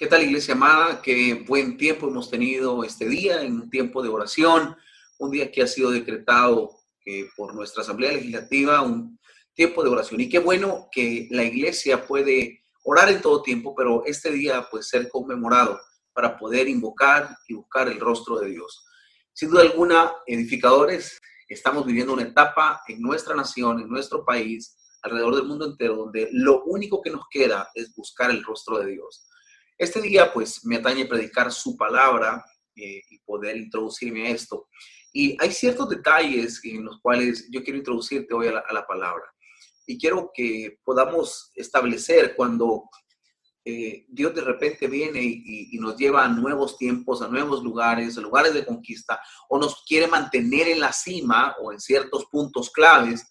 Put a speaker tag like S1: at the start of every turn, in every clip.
S1: ¿Qué tal, iglesia amada? Qué buen tiempo hemos tenido este día, en un tiempo de oración, un día que ha sido decretado eh, por nuestra Asamblea Legislativa, un tiempo de oración. Y qué bueno que la iglesia puede orar en todo tiempo, pero este día puede ser conmemorado para poder invocar y buscar el rostro de Dios. Sin duda alguna, edificadores, estamos viviendo una etapa en nuestra nación, en nuestro país, alrededor del mundo entero, donde lo único que nos queda es buscar el rostro de Dios. Este día, pues, me atañe predicar su palabra eh, y poder introducirme a esto. Y hay ciertos detalles en los cuales yo quiero introducirte hoy a la, palabra. Y quiero que podamos establecer cuando eh, Dios de repente viene y, y, nos lleva a nuevos tiempos, a nuevos lugares, a lugares de conquista, o nos quiere mantener en la cima o en ciertos puntos claves,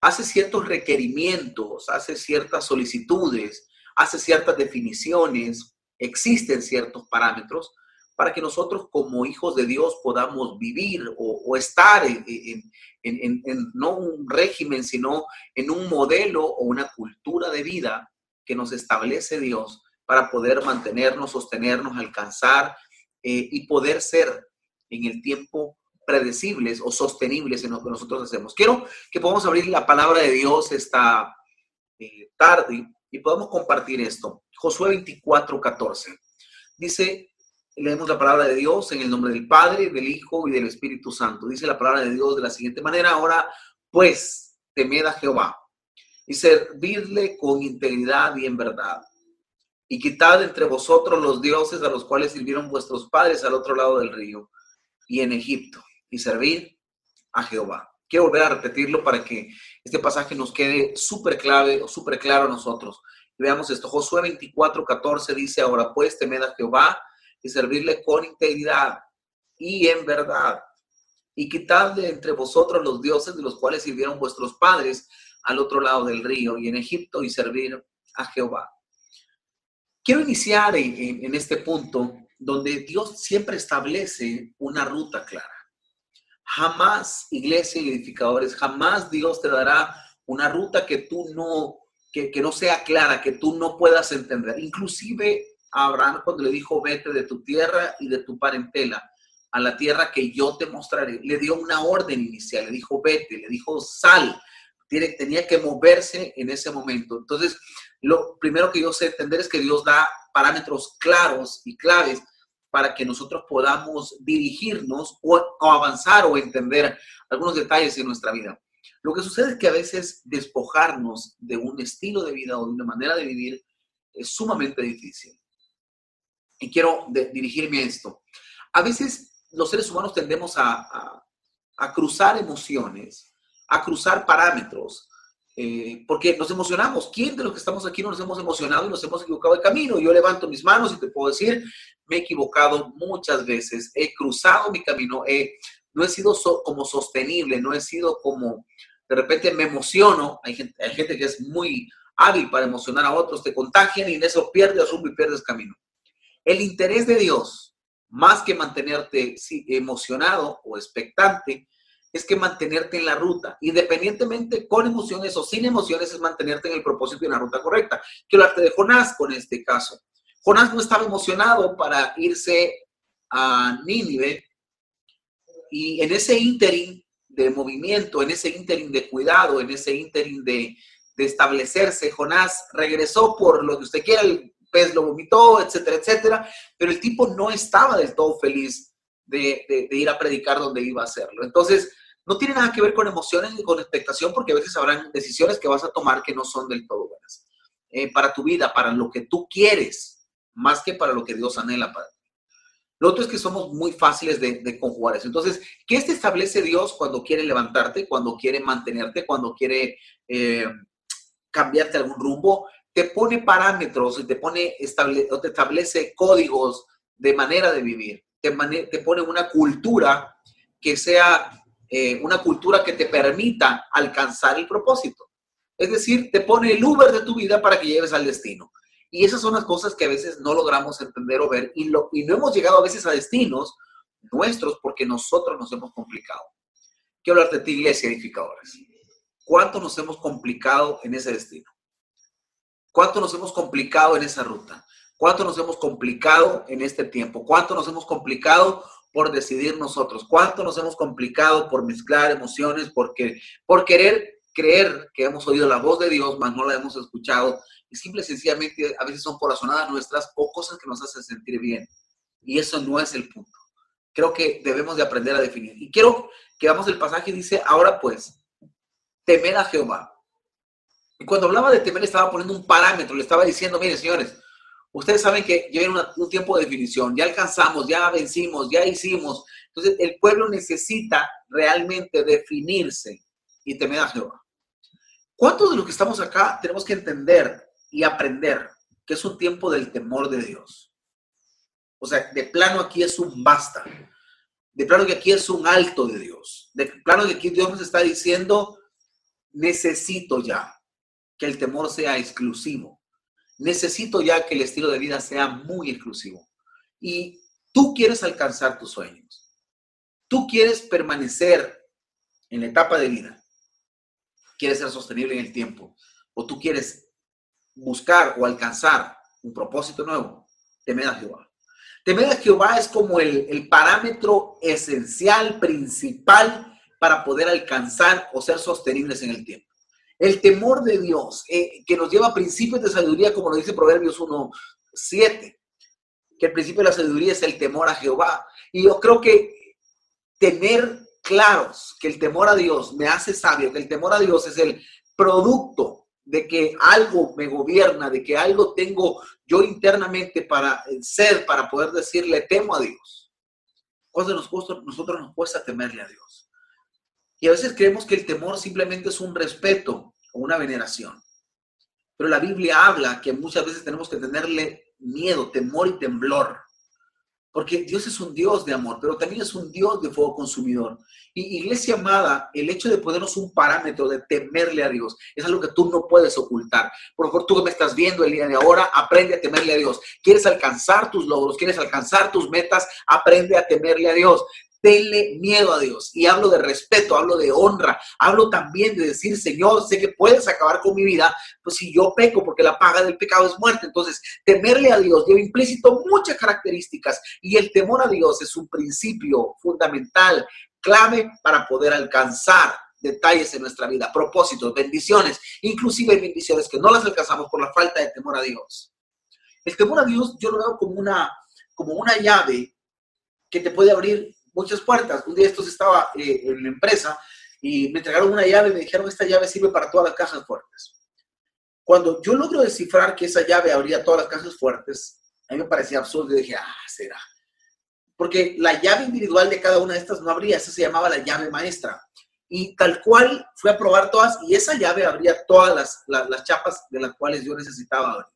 S1: hace ciertos requerimientos, hace ciertas solicitudes, hace ciertas definiciones existen ciertos parámetros para que nosotros como hijos de Dios podamos vivir o, estar en, no un régimen, sino en un modelo o una cultura de vida que nos establece Dios para poder mantenernos, sostenernos, alcanzar eh, y poder ser en el tiempo predecibles o sostenibles en lo que nosotros hacemos. Quiero que podamos abrir la palabra de Dios esta eh, tarde y podamos compartir esto. Josué 24, 14. Dice, leemos la palabra de Dios en el nombre del Padre, del Hijo y del Espíritu Santo. Dice la palabra de Dios de la siguiente manera, ahora pues temed a Jehová y servirle con integridad y en verdad. Y quitad entre vosotros los dioses a los cuales sirvieron vuestros padres al otro lado del río y en Egipto, y servir a Jehová. Quiero volver a repetirlo para que este pasaje nos quede súper clave o súper claro a nosotros. veamos esto. Josué 24, 14 dice, ahora pues temed a Jehová y servirle con integridad y en verdad. Y quitad de entre vosotros los dioses de los cuales sirvieron vuestros padres al otro lado del río y en Egipto y servir a Jehová. Quiero iniciar en, en este punto donde Dios siempre establece una ruta clara. Jamás, iglesia y edificadores, jamás Dios te dará una ruta que tú no, que, no sea clara, que tú no puedas entender. Inclusive a Abraham cuando le dijo, vete de tu tierra y de tu parentela a la tierra que yo te mostraré, le dio una orden inicial, le dijo, vete, le dijo, sal. Tiene, tenía que moverse en ese momento. Entonces, lo primero que yo sé entender es que Dios da parámetros claros y claves para que nosotros podamos dirigirnos o, avanzar o entender algunos detalles en nuestra vida. Lo que sucede es que a veces despojarnos de un estilo de vida o de una manera de vivir es sumamente difícil. Y quiero dirigirme a esto. A veces los seres humanos tendemos a cruzar emociones, a cruzar parámetros, eh, porque nos emocionamos. ¿Quién de los que estamos aquí no nos hemos emocionado y nos hemos equivocado de camino? Yo levanto mis manos y te puedo decir, me he equivocado muchas veces, he cruzado mi camino, no he sido como sostenible, no he sido como, de repente me emociono, hay gente, que es muy hábil para emocionar a otros, te contagian y en eso pierdes rumbo y pierdes camino. El interés de Dios, más que mantenerte emocionado o expectante, es que mantenerte en la ruta, independientemente con emociones o sin emociones, es mantenerte en el propósito y en la ruta correcta. Quiero hablarte de Jonás con este caso. Jonás no estaba emocionado para irse a Nínive y en ese ínterin de movimiento, en ese ínterin de cuidado, en ese ínterin de, establecerse, Jonás regresó por lo que usted quiera, el pez lo vomitó, etcétera, etcétera, pero el tipo no estaba del todo feliz de, de, ir a predicar donde iba a hacerlo. Entonces, no tiene nada que ver con emociones ni con expectación, porque a veces habrán decisiones que vas a tomar que no son del todo buenas. Eh, para tu vida, para lo que tú quieres, más que para lo que Dios anhela para ti. Lo otro es que somos muy fáciles de, conjugar eso. Entonces, ¿qué te establece Dios cuando quiere levantarte, cuando quiere mantenerte, cuando quiere eh, cambiarte algún rumbo? Te pone parámetros y te, pone estable, te establece códigos de manera de vivir. Te, te pone una cultura que sea eh, una cultura que te permita alcanzar el propósito. Es decir, te pone el Uber de tu vida para que llegues al destino. Y esas son las cosas que a veces no logramos entender o ver y, no hemos llegado a veces a destinos nuestros porque nosotros nos hemos complicado. Quiero hablarte de ti, iglesia, edificadores. ¿Cuánto nos hemos complicado en ese destino? ¿Cuánto nos hemos complicado en esa ruta? ¿Cuánto nos hemos complicado en este tiempo? ¿Cuánto nos hemos complicado por decidir nosotros? ¿Cuánto nos hemos complicado por mezclar emociones, porque, por querer creer que hemos oído la voz de Dios, mas no la hemos escuchado? Y simple y sencillamente a veces son corazonadas nuestras o cosas que nos hacen sentir bien. Y eso no es el punto. Creo que debemos de aprender a definir. Y quiero que vamos el pasaje dice, ahora pues, temer a Jehová. Y cuando hablaba de temer, estaba poniendo un parámetro, le estaba diciendo, miren señores, ustedes saben que ya viene un tiempo de definición, ya alcanzamos, ya vencimos, ya hicimos. Entonces, el pueblo necesita realmente definirse y temer a Jehová. ¿Cuántos de los que estamos acá tenemos que entender y aprender que es un tiempo del temor de Dios? O sea, de plano aquí es un basta. De plano que aquí es un alto de Dios. De plano que aquí Dios nos está diciendo, necesito ya que el temor sea exclusivo. Necesito ya que el estilo de vida sea muy exclusivo. Y tú quieres alcanzar tus sueños. Tú quieres permanecer en la etapa de vida. Quieres ser sostenible en el tiempo. O tú quieres buscar o alcanzar un propósito nuevo. Temed a Jehová. Temer a Jehová es como el, parámetro esencial, principal para poder alcanzar o ser sostenibles en el tiempo. El temor de Dios, eh, que nos lleva a principios de sabiduría, como lo dice Proverbios 1, 7, que el principio de la sabiduría es el temor a Jehová. Y yo creo que tener claros que el temor a Dios me hace sabio, que el temor a Dios es el producto de que algo me gobierna, de que algo tengo yo internamente para ser, para poder decirle temo a Dios. Cuando nos nosotros nos cuesta temerle a Dios. Y a veces creemos que el temor simplemente es un respeto o una veneración. Pero la Biblia habla que muchas veces tenemos que tenerle miedo, temor y temblor. Porque Dios es un Dios de amor, pero también es un Dios de fuego consumidor. Y iglesia amada, el hecho de ponernos un parámetro de temerle a Dios es algo que tú no puedes ocultar. Por favor, tú que me estás viendo el día de ahora, aprende a temerle a Dios. ¿Quieres alcanzar tus logros? ¿Quieres alcanzar tus metas? Aprende a temerle a Dios tenle miedo a Dios. Y hablo de respeto, hablo de honra, hablo también de decir, Señor, sé que puedes acabar con mi vida, pues si yo peco, porque la paga del pecado es muerte. Entonces, temerle a Dios lleva implícito muchas características y el temor a Dios es un principio fundamental, clave para poder alcanzar detalles en nuestra vida, propósitos, bendiciones, inclusive bendiciones que no las alcanzamos por la falta de temor a Dios. El temor a Dios yo lo veo como una, como una llave que te puede abrir muchas puertas. Un día estos estaba eh, en la empresa y me entregaron una llave y me dijeron, esta llave sirve para todas las cajas fuertes. Cuando yo logro descifrar que esa llave abría todas las cajas fuertes, a mí me parecía absurdo y dije, ah, será. Porque la llave individual de cada una de estas no abría, esa se llamaba la llave maestra. Y tal cual fui a probar todas y esa llave abría todas las, las, chapas de las cuales yo necesitaba.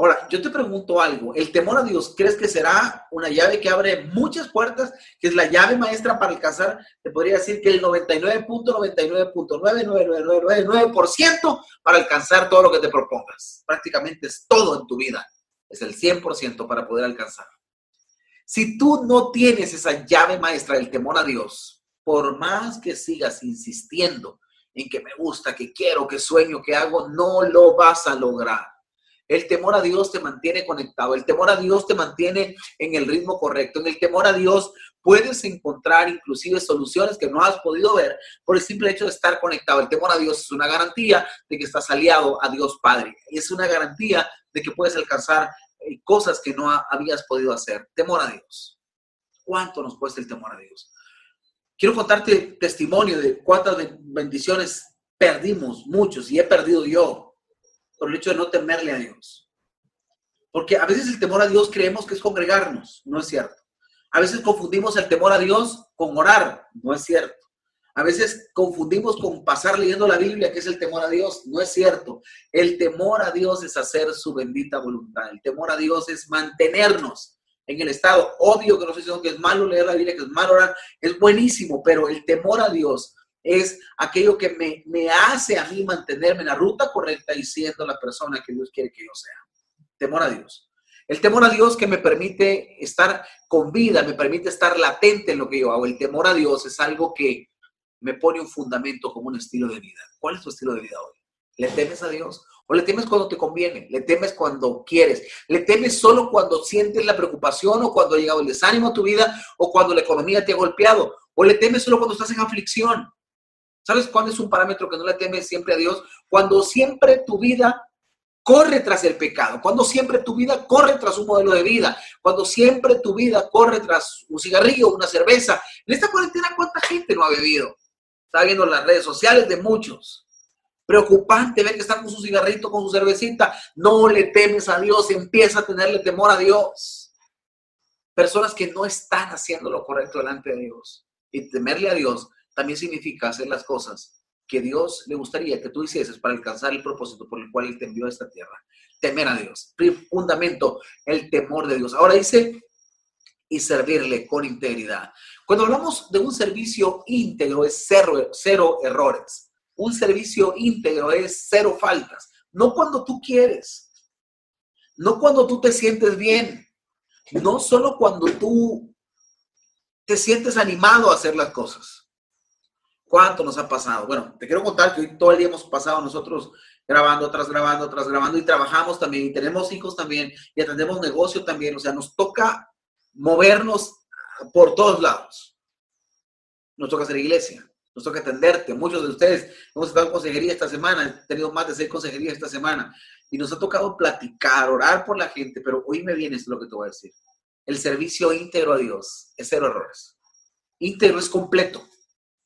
S1: Ahora, yo te pregunto algo, ¿el temor a Dios crees que será una llave que abre muchas puertas, que es la llave maestra para alcanzar? Te podría decir que el 99.99.99999% para alcanzar todo lo que te propongas. Prácticamente es todo en tu vida. Es el 100% para poder alcanzar. Si tú no tienes esa llave maestra del temor a Dios, por más que sigas insistiendo en que me gusta, que quiero, que sueño, que hago, no lo vas a lograr. El temor a Dios te mantiene conectado, el temor a Dios te mantiene en el ritmo correcto. En el temor a Dios puedes encontrar inclusive soluciones que no has podido ver por el simple hecho de estar conectado. El temor a Dios es una garantía de que estás aliado a Dios Padre. Es una garantía de que puedes alcanzar eh, cosas que no habías podido hacer. Temor a Dios. ¿Cuánto nos cuesta el temor a Dios? Quiero contarte testimonio de cuántas bendiciones perdimos, muchos, y he perdido yo por el hecho de no temerle a Dios. Porque a veces el temor a Dios creemos que es congregarnos, no es cierto. A veces confundimos el temor a Dios con orar, no es cierto. A veces confundimos con pasar leyendo la Biblia, que es el temor a Dios, no es cierto. El temor a Dios es hacer su bendita voluntad. El temor a Dios es mantenernos en el estado. Obvio que no estoy diciendo que es malo leer la Biblia, que es malo orar, es buenísimo, pero el temor a Dios es aquello que me, me, hace a mí mantenerme en la ruta correcta y siendo la persona que Dios quiere que yo sea. Temor a Dios. El temor a Dios que me permite estar con vida, me permite estar latente en lo que yo hago. El temor a Dios es algo que me pone un fundamento como un estilo de vida. ¿Cuál es tu estilo de vida hoy? ¿Le temes a Dios? O le temes cuando te conviene, le temes cuando quieres, le temes solo cuando sientes la preocupación o cuando ha llegado el desánimo a tu vida o cuando la economía te ha golpeado, o le temes solo cuando estás en aflicción. ¿Sabes cuándo es un parámetro que no le temes siempre a Dios? Cuando siempre tu vida corre tras el pecado, cuando siempre tu vida corre tras un modelo de vida, cuando siempre tu vida corre tras un cigarrillo, una cerveza. En esta cuarentena, ¿cuánta gente no ha bebido? Está viendo las redes sociales de muchos. Preocupante ver que están con su cigarrito, con su cervecita. No le temes a Dios, empieza a tenerle temor a Dios. Personas que no están haciendo lo correcto delante de Dios. Y temerle a Dios también significa hacer las cosas que Dios le gustaría que tú hicieses para alcanzar el propósito por el cual Él te envió a esta tierra. Temer a Dios. Fundamento, el temor de Dios. Ahora dice, y servirle con integridad. Cuando hablamos de un servicio íntegro es cero, cero errores. Un servicio íntegro es cero faltas. No cuando tú quieres. No cuando tú te sientes bien. No solo cuando tú te sientes animado a hacer las cosas ¿Cuánto nos ha pasado? Bueno, te quiero contar que hoy todo el día hemos pasado nosotros grabando, tras grabando, tras grabando y trabajamos también y tenemos hijos también y atendemos negocio también. O sea, nos toca movernos por todos lados. Nos toca hacer iglesia, nos toca atenderte. Muchos de ustedes hemos estado en consejería esta semana, he tenido más de seis consejerías esta semana y nos ha tocado platicar, orar por la gente, pero hoy me viene esto lo que te voy a decir. El servicio íntegro a Dios es cero errores. Íntegro es completo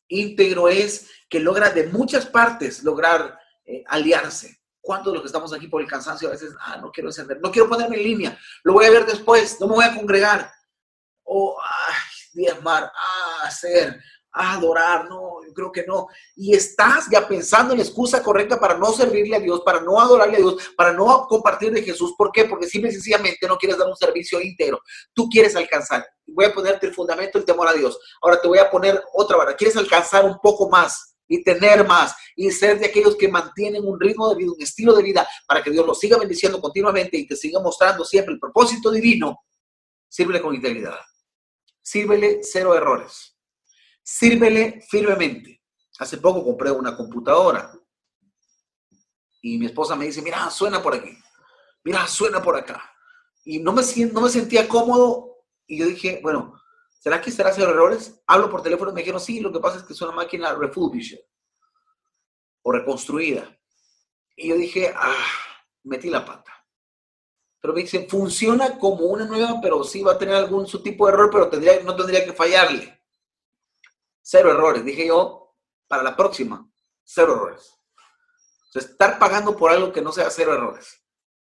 S1: íntegro es que logra de muchas partes lograr eh, aliarse. ¿Cuántos de los que estamos aquí por el cansancio a veces, ah, no quiero encender, no quiero ponerme en línea, lo voy a ver después, no me voy a congregar? O, ay, diezmar, ah, hacer, adorar, no, yo creo que no. Y estás ya pensando en la excusa correcta para no servirle a Dios, para no adorarle a Dios, para no compartir de Jesús. ¿Por qué? Porque simple y sencillamente no quieres dar un servicio íntegro. Tú quieres alcanzar. Voy a ponerte el fundamento, el temor a Dios. Ahora te voy a poner otra vara. Quieres alcanzar un poco más y tener más y ser de aquellos que mantienen un ritmo de vida, un estilo de vida para que Dios los siga bendiciendo continuamente y te siga mostrando siempre el propósito divino. Sírvele con integridad. Sírvele cero errores Sírvele firmemente. Hace poco compré una computadora y mi esposa me dice, mira, suena por aquí, mira, suena por acá. Y no me, no me sentía cómodo y yo dije, bueno, ¿será que será hacer errores? Hablo por teléfono y me dijeron, sí, lo que pasa es que es una máquina refurbished o reconstruida. Y yo dije, ah, metí la pata. Pero me dice, funciona como una nueva, pero sí va a tener algún su tipo de error, pero tendría, no tendría que fallarle. Cero errores. Dije yo, para la próxima, cero errores. estar pagando por algo que no sea cero errores.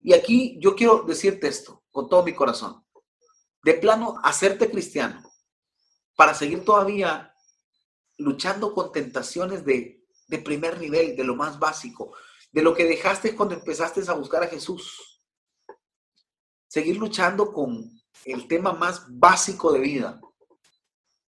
S1: Y aquí yo quiero decirte esto con todo mi corazón. De plano, hacerte cristiano para seguir todavía luchando con tentaciones de, de primer nivel, de lo más básico, de lo que dejaste cuando empezaste a buscar a Jesús. Seguir luchando con el tema más básico de vida,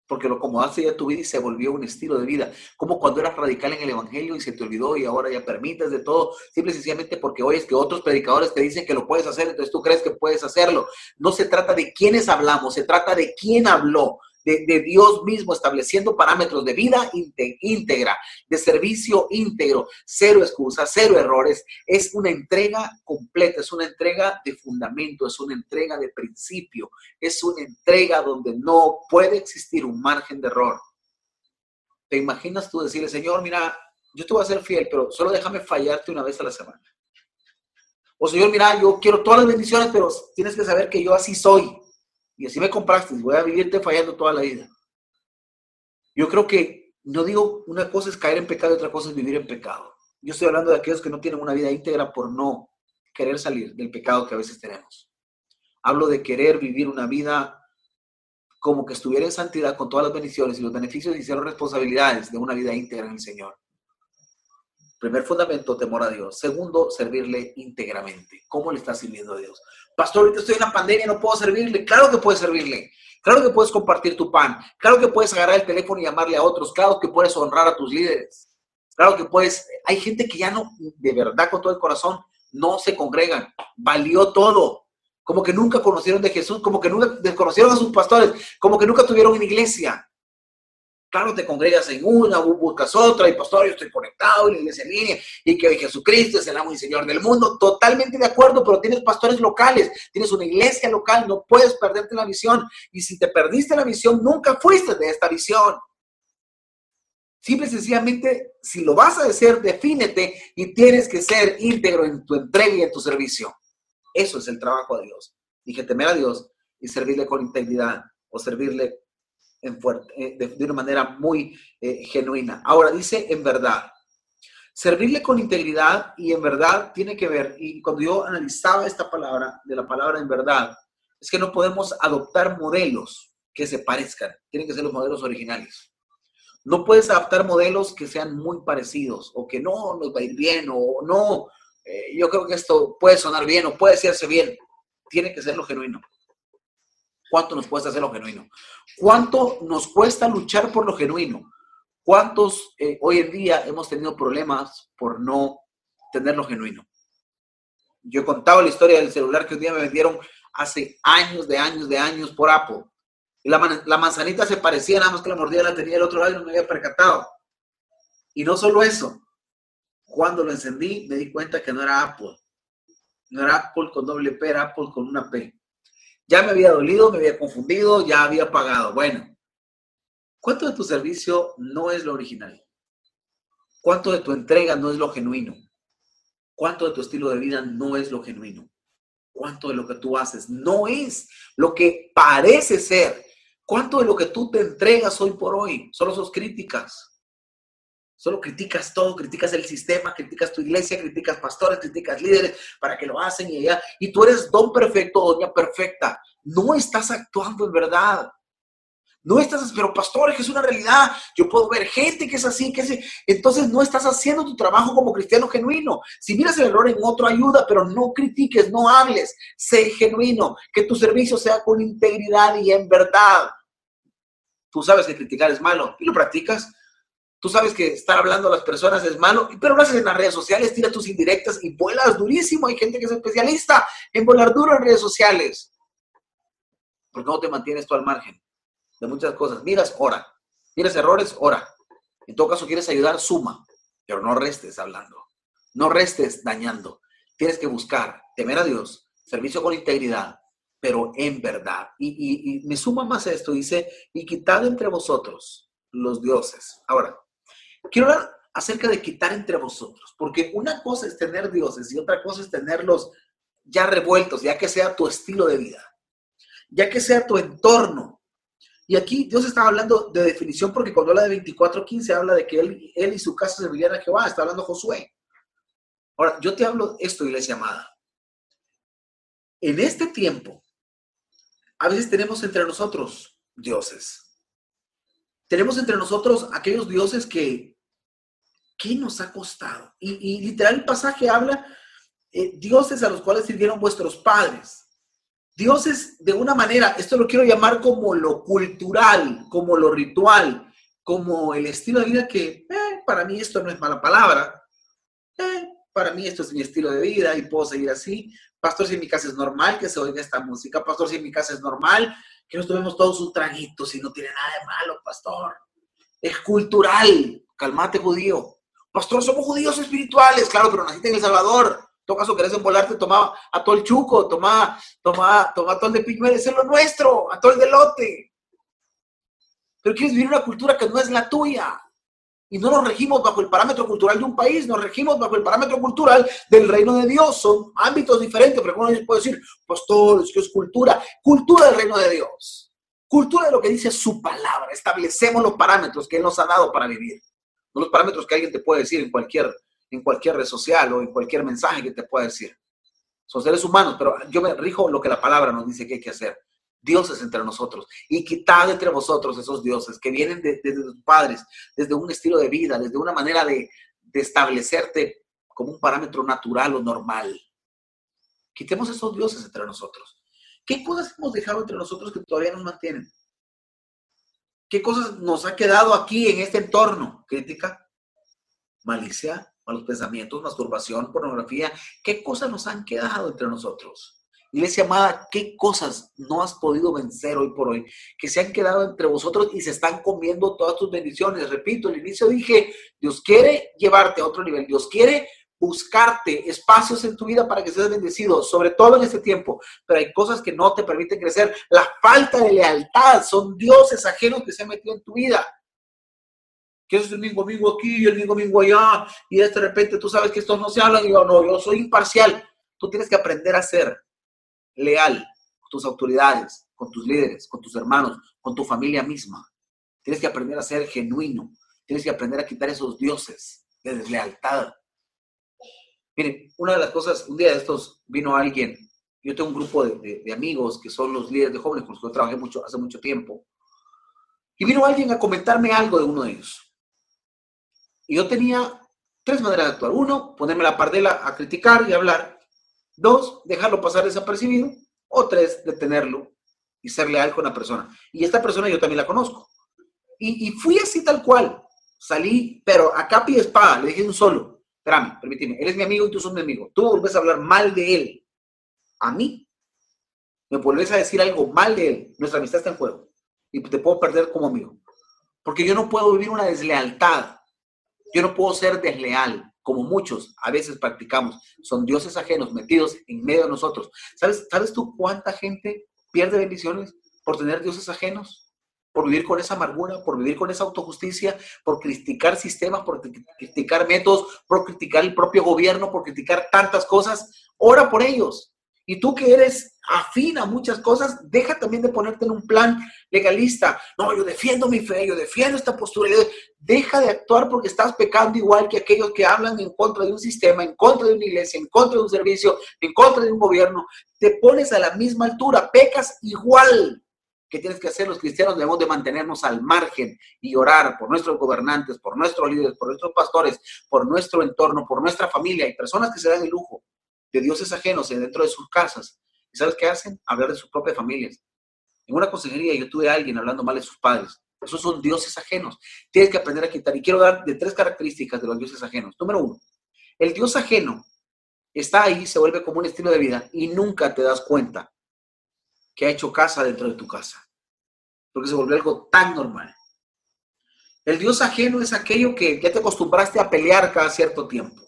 S1: porque lo acomodaste ya tu vida y se volvió un estilo de vida. Como cuando eras radical en el Evangelio y se te olvidó y ahora ya permites de todo, simple y sencillamente porque oyes que otros predicadores te dicen que lo puedes hacer, entonces tú crees que puedes hacerlo. No se trata de quiénes hablamos, se trata de quién habló de, Dios mismo estableciendo parámetros de vida íntegra, de servicio íntegro, cero excusas, cero errores. Es una entrega completa, es una entrega de fundamento, es una entrega de principio, es una entrega donde no puede existir un margen de error. ¿Te imaginas tú decirle, Señor, mira, yo te voy a ser fiel, pero solo déjame fallarte una vez a la semana? O Señor, mira, yo quiero todas las bendiciones, pero tienes que saber que yo así soy y así me compraste, voy a vivirte fallando toda la vida. Yo creo que, no digo, una cosa es caer en pecado y otra cosa es vivir en pecado. Yo estoy hablando de aquellos que no tienen una vida íntegra por no querer salir del pecado que a veces tenemos. Hablo de querer vivir una vida como que estuviera en santidad con todas las bendiciones y los beneficios y cero responsabilidades de una vida íntegra en el Señor. Primer fundamento, temor a Dios. Segundo, servirle íntegramente. ¿Cómo le estás sirviendo a Dios? Pastor, ahorita estoy en la pandemia, no puedo servirle. Claro que puedes servirle. Claro que puedes compartir tu pan. Claro que puedes agarrar el teléfono y llamarle a otros. Claro que puedes honrar a tus líderes. Claro que puedes. Hay gente que ya no, de verdad, con todo el corazón, no se congregan. Valió todo. Como que nunca conocieron de Jesús, como que nunca desconocieron a sus pastores, como que nunca tuvieron una iglesia. Claro, te congregas en una, buscas otra, y pastor, yo estoy conectado en la iglesia en línea, y que Jesucristo es el amo y Señor del mundo. Totalmente de acuerdo, pero tienes pastores locales, tienes una iglesia local, no puedes perderte la visión. Y si te perdiste la visión, nunca fuiste de esta visión. Simple y sencillamente, si lo vas a hacer, defínete y tienes que ser íntegro en tu entrega y en tu servicio. Eso es el trabajo de Dios. Dije, temer a Dios y servirle con integridad o servirle en fuerte, eh, de, una manera muy eh, genuina. Ahora dice en verdad. Servirle con integridad y en verdad tiene que ver, y cuando yo analizaba esta palabra, de la palabra en verdad, es que no podemos adoptar modelos que se parezcan, tienen que ser los modelos originales. No puedes adaptar modelos que sean muy parecidos o que no nos va a ir bien o no, eh, yo creo que esto puede sonar bien o puede hacerse bien. Tiene que ser lo genuino. ¿Cuánto nos cuesta hacer lo genuino? ¿Cuánto nos cuesta luchar por lo genuino? ¿Cuántos eh, hoy en día hemos tenido problemas por no tener lo genuino? Yo he contado la historia del celular que un día me vendieron hace años, de años, de años por Apple. Y la, la manzanita se parecía, nada más que la mordida la tenía el otro lado y no me había percatado. Y no solo eso, cuando lo encendí me di cuenta que no era Apple. No era Apple con doble P, era Apple con una P. Ya me había dolido, me había confundido, ya había pagado. Bueno, ¿cuánto de tu servicio no es lo original? ¿Cuánto de tu entrega no es lo genuino? ¿Cuánto de tu estilo de vida no es lo genuino? ¿Cuánto de lo que tú haces no es lo que parece ser? ¿Cuánto de lo que tú te entregas hoy por hoy? Solo sos críticas. Solo criticas todo, criticas el sistema, criticas tu iglesia, criticas pastores, criticas líderes para que lo hacen y allá. Y tú eres don perfecto, doña perfecta. No estás actuando en verdad. No estás, pero pastores, que es una realidad. Yo puedo ver gente que es así, que es Entonces no estás haciendo tu trabajo como cristiano genuino. Si miras el error en otro, ayuda, pero no critiques, no hables. Sé genuino. Que tu servicio sea con integridad y en verdad. Tú sabes que criticar es malo y lo practicas. Tú sabes que estar hablando a las personas es malo, pero lo haces en las redes sociales, tiras tus indirectas y vuelas durísimo. Hay gente que es especialista en volar duro en redes sociales. ¿Por qué no te mantienes tú al margen de muchas cosas? Miras, ora. Miras errores, ora. En todo caso, quieres ayudar, suma, pero no restes hablando. No restes dañando. Tienes que buscar, temer a Dios, servicio con integridad, pero en verdad. Y, y me suma más esto, dice, y quitad entre vosotros los dioses. Ahora, Quiero hablar acerca de quitar entre vosotros, porque una cosa es tener dioses y otra cosa es tenerlos ya revueltos, ya que sea tu estilo de vida, ya que sea tu entorno. Y aquí Dios está hablando de definición porque cuando habla de 24.15 habla de que él, él y su casa servirían a Jehová, está hablando Josué. Ahora, yo te hablo esto, iglesia amada. En este tiempo, a veces tenemos entre nosotros dioses tenemos entre nosotros aquellos dioses que, ¿qué nos ha costado? Y, literal el pasaje habla, eh, dioses a los cuales sirvieron vuestros padres. Dioses de una manera, esto lo quiero llamar como lo cultural, como lo ritual, como el estilo de vida que eh, para mí esto no es mala palabra, eh, para mí esto es mi estilo de vida y puedo seguir así. Pastor, si en mi casa es normal que se oiga esta música, pastor, si en mi casa es normal que nos tomemos todos un traguito si no tiene nada de malo, pastor. Es cultural. Calmate, judío. Pastor, somos judíos espirituales, claro, pero naciste en El Salvador. En todo caso, querés envolarte, toma a todo el chuco, toma, toma, toma a todo el de piñuel, es lo nuestro, a el de lote. Pero quieres vivir una cultura que no es la tuya. Y no nos regimos bajo el parámetro cultural de un país, nos regimos bajo el parámetro cultural del reino de Dios. Son ámbitos diferentes, pero uno puede decir, pastor, es que es cultura. Cultura del reino de Dios. Cultura de lo que dice su palabra. Establecemos los parámetros que Él nos ha dado para vivir. No los parámetros que alguien te puede decir en cualquier, en cualquier red social o en cualquier mensaje que te pueda decir. Son seres humanos, pero yo me rijo lo que la palabra nos dice que hay que hacer dioses entre nosotros y quitad entre vosotros esos dioses que vienen desde tus padres, desde un estilo de vida, desde una manera de, de establecerte como un parámetro natural o normal. Quitemos esos dioses entre nosotros. ¿Qué cosas hemos dejado entre nosotros que todavía nos mantienen? ¿Qué cosas nos ha quedado aquí en este entorno? Crítica, malicia, malos pensamientos, masturbación, pornografía. ¿Qué cosas nos han quedado entre nosotros? Iglesia amada, ¿qué cosas no has podido vencer hoy por hoy? Que se han quedado entre vosotros y se están comiendo todas tus bendiciones. Repito, al inicio dije, Dios quiere llevarte a otro nivel. Dios quiere buscarte espacios en tu vida para que seas bendecido, sobre todo en este tiempo. Pero hay cosas que no te permiten crecer. La falta de lealtad son dioses ajenos que se han metido en tu vida. Que es el mismo amigo aquí y el mismo amigo allá. Y de repente tú sabes que estos no se hablan. Y yo no, yo soy imparcial. Tú tienes que aprender a ser leal con tus autoridades, con tus líderes, con tus hermanos, con tu familia misma. Tienes que aprender a ser genuino. Tienes que aprender a quitar esos dioses de deslealtad. Miren, una de las cosas, un día de estos vino alguien, yo tengo un grupo de, amigos que son los líderes de jóvenes con los que yo trabajé mucho, hace mucho tiempo, y vino alguien a comentarme algo de uno de ellos. Y yo tenía tres maneras de actuar. Uno, ponerme la pardela a criticar y hablar. Dos, dejarlo pasar desapercibido. O tres, detenerlo y ser leal con la persona. Y esta persona yo también la conozco. Y, fui así tal cual. Salí, pero a capa y espada, le dije un solo. Espérame, permíteme. Él es mi amigo y tú sos mi amigo. Tú vuelves a hablar mal de él. A mí. Me vuelves a decir algo mal de él. Nuestra amistad está en juego. Y te puedo perder como amigo. Porque yo no puedo vivir una deslealtad. Yo no puedo ser desleal como muchos a veces practicamos, son dioses ajenos metidos en medio de nosotros. ¿Sabes, ¿Sabes tú cuánta gente pierde bendiciones por tener dioses ajenos? Por vivir con esa amargura, por vivir con esa autojusticia, por criticar sistemas, por criticar métodos, por criticar el propio gobierno, por criticar tantas cosas. Ora por ellos. Y tú que eres afín a muchas cosas, deja también de ponerte en un plan legalista. No, yo defiendo mi fe, yo defiendo esta postura. Deja de actuar porque estás pecando igual que aquellos que hablan en contra de un sistema, en contra de una iglesia, en contra de un servicio, en contra de un gobierno. Te pones a la misma altura, pecas igual. ¿Qué tienes que hacer? Los cristianos debemos de mantenernos al margen y orar por nuestros gobernantes, por nuestros líderes, por nuestros pastores, por nuestro entorno, por nuestra familia. Hay personas que se dan el lujo de dioses ajenos dentro de sus casas. ¿Y sabes qué hacen? Hablar de sus propias familias. En una consejería yo tuve a alguien hablando mal de sus padres. Esos son dioses ajenos. Tienes que aprender a quitar. Y quiero dar de tres características de los dioses ajenos. Número uno, el dios ajeno está ahí, se vuelve como un estilo de vida y nunca te das cuenta que ha hecho casa dentro de tu casa. Porque se volvió algo tan normal. El dios ajeno es aquello que ya te acostumbraste a pelear cada cierto tiempo.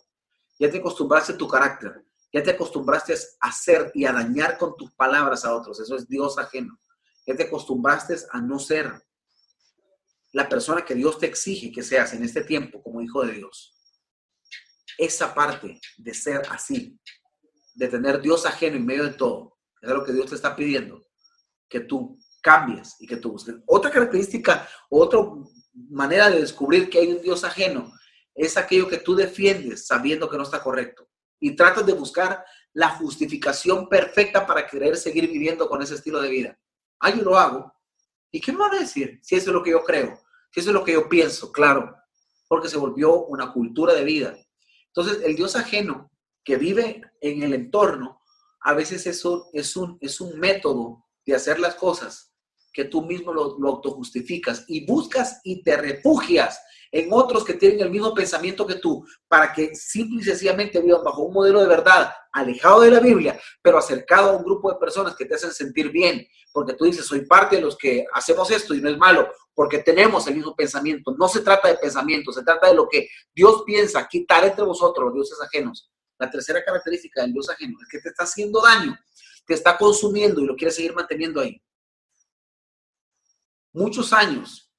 S1: Ya te acostumbraste a tu carácter. Ya te acostumbraste a hacer y a dañar con tus palabras a otros. Eso es Dios ajeno. Ya te acostumbraste a no ser la persona que Dios te exige que seas en este tiempo como hijo de Dios. Esa parte de ser así, de tener Dios ajeno en medio de todo, es lo que Dios te está pidiendo, que tú cambies y que tú busques. Otra característica, otra manera de descubrir que hay un Dios ajeno, es aquello que tú defiendes sabiendo que no está correcto y tratas de buscar la justificación perfecta para querer seguir viviendo con ese estilo de vida. Ah, yo lo hago. ¿Y qué me van a decir si eso es lo que yo creo? Si eso es lo que yo pienso, claro, porque se volvió una cultura de vida. Entonces, el Dios ajeno que vive en el entorno, a veces eso es un, es un método de hacer las cosas que tú mismo lo, lo autojustificas y buscas y te refugias en otros que tienen el mismo pensamiento que tú, para que simple y sencillamente vivan bajo un modelo de verdad, alejado de la Biblia, pero acercado a un grupo de personas que te hacen sentir bien, porque tú dices, soy parte de los que hacemos esto y no es malo, porque tenemos el mismo pensamiento. No se trata de pensamiento, se trata de lo que Dios piensa, quitar entre vosotros los dioses ajenos. La tercera característica del Dios ajeno es que te está haciendo daño, te está consumiendo y lo quiere seguir manteniendo ahí. Muchos años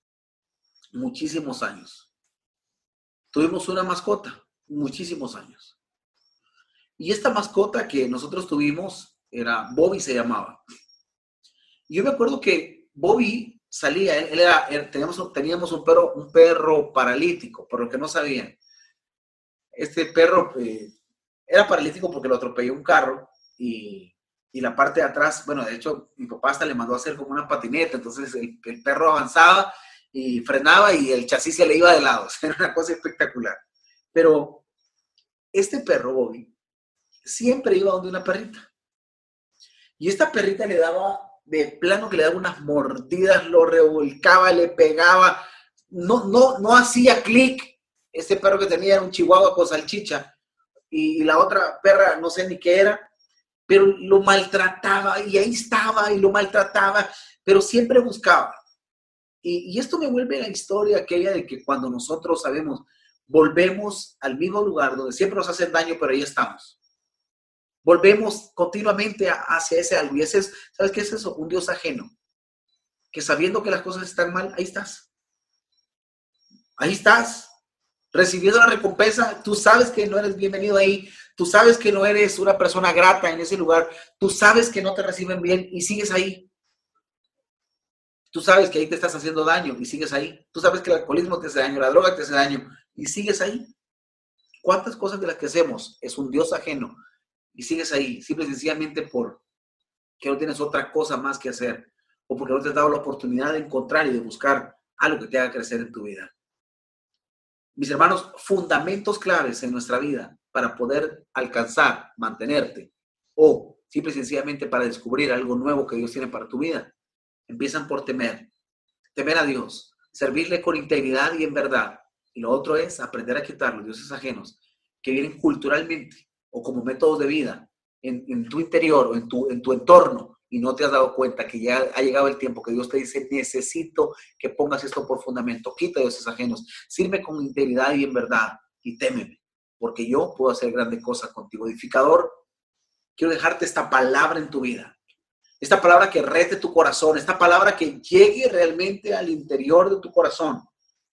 S1: muchísimos años. Tuvimos una mascota, muchísimos años. Y esta mascota que nosotros tuvimos era, Bobby se llamaba. Yo me acuerdo que Bobby salía, él, era, teníamos, teníamos un perro, un perro paralítico, por lo que no sabían. Este perro eh, era paralítico porque lo atropelló un carro y, y, la parte de atrás, bueno, de hecho, mi papá hasta le mandó a hacer como una patineta, entonces el perro avanzaba y frenaba y el chasis se le iba de lado. Era una cosa espectacular. Pero este perro, Bobby, siempre iba donde una perrita. Y esta perrita le daba, de plano que le daba unas mordidas, lo revolcaba, le pegaba. No, no, no hacía clic. Este perro que tenía era un chihuahua con salchicha. Y, y la otra perra, no sé ni qué era. pero lo maltrataba y ahí estaba y lo maltrataba, pero siempre buscaba. Y, esto me vuelve a la historia aquella de que cuando nosotros sabemos, volvemos al mismo lugar donde siempre nos hacen daño, pero ahí estamos. Volvemos continuamente hacia ese algo. Y ese es, ¿sabes qué es eso? Un Dios ajeno. Que sabiendo que las cosas están mal, ahí estás. Ahí estás. Recibiendo la recompensa, tú sabes que no eres bienvenido ahí. Tú sabes que no eres una persona grata en ese lugar. Tú sabes que no te reciben bien y sigues ahí. Tú sabes que ahí te estás haciendo daño y sigues ahí. Tú sabes que el alcoholismo te hace daño, la droga te hace daño y sigues ahí. ¿Cuántas cosas de las que hacemos es un Dios ajeno y sigues ahí, simple y sencillamente por que no tienes otra cosa más que hacer o porque no te has dado la oportunidad de encontrar y de buscar algo que te haga crecer en tu vida. Mis hermanos, fundamentos claves en nuestra vida para poder alcanzar, mantenerte o simple y sencillamente para descubrir algo nuevo que Dios tiene para tu vida, empiezan por temer, temer a Dios, servirle con integridad y en verdad. Y lo otro es aprender a quitar los dioses ajenos que vienen culturalmente o como métodos de vida en, tu interior o en tu, en tu entorno y no te has dado cuenta que ya ha llegado el tiempo que Dios te dice, necesito que pongas esto por fundamento, quita dioses ajenos, sirve con integridad y en verdad y témeme, porque yo puedo hacer grandes cosas contigo. Edificador, quiero dejarte esta palabra en tu vida, esta palabra que rete tu corazón, esta palabra que llegue realmente al interior de tu corazón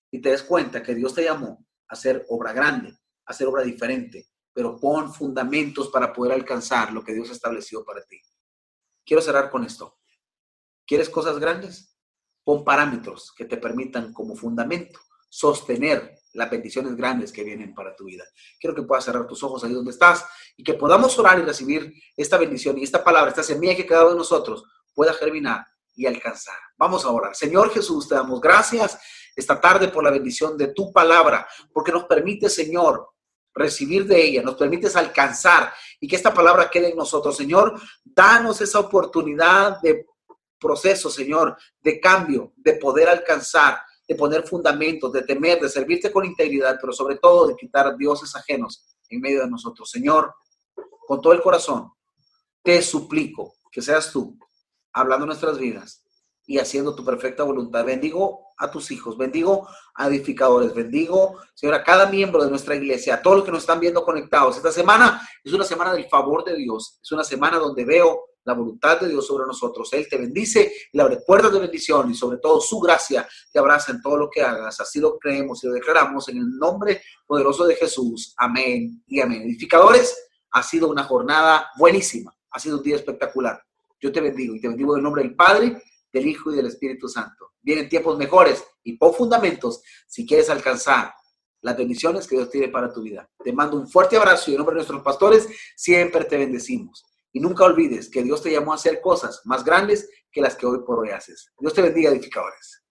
S1: y te des cuenta que Dios te llamó a hacer obra grande, a hacer obra diferente, pero pon fundamentos para poder alcanzar lo que Dios ha establecido para ti. Quiero cerrar con esto. ¿Quieres cosas grandes? Pon parámetros que te permitan como fundamento sostener las bendiciones grandes que vienen para tu vida. Quiero que puedas cerrar tus ojos ahí donde estás y que podamos orar y recibir esta bendición y esta palabra, esta semilla que cada uno de nosotros pueda germinar y alcanzar. Vamos a orar. Señor Jesús, te damos gracias esta tarde por la bendición de tu palabra, porque nos permite, Señor, recibir de ella, nos permites alcanzar y que esta palabra quede en nosotros. Señor, danos esa oportunidad de proceso, Señor, de cambio, de poder alcanzar, de poner fundamentos, de temer, de servirte con integridad, pero sobre todo de quitar dioses ajenos en medio de nosotros. Señor, con todo el corazón, te suplico que seas tú hablando nuestras vidas y haciendo tu perfecta voluntad. Bendigo a tus hijos, bendigo a edificadores, bendigo, Señor, a cada miembro de nuestra iglesia, a todos los que nos están viendo conectados. Esta semana es una semana del favor de Dios, es una semana donde veo la voluntad de Dios sobre nosotros. Él te bendice y le abre puertas de bendición y sobre todo su gracia te abraza en todo lo que hagas. Así lo creemos y lo declaramos en el nombre poderoso de Jesús. Amén y amén. Edificadores, ha sido una jornada buenísima, ha sido un día espectacular. Yo te bendigo y te bendigo en el nombre del Padre del Hijo y del Espíritu Santo. Vienen tiempos mejores y pon fundamentos si quieres alcanzar las bendiciones que Dios tiene para tu vida. Te mando un fuerte abrazo y en nombre de nuestros pastores siempre te bendecimos. Y nunca olvides que Dios te llamó a hacer cosas más grandes que las que hoy por hoy haces. Dios te bendiga, edificadores.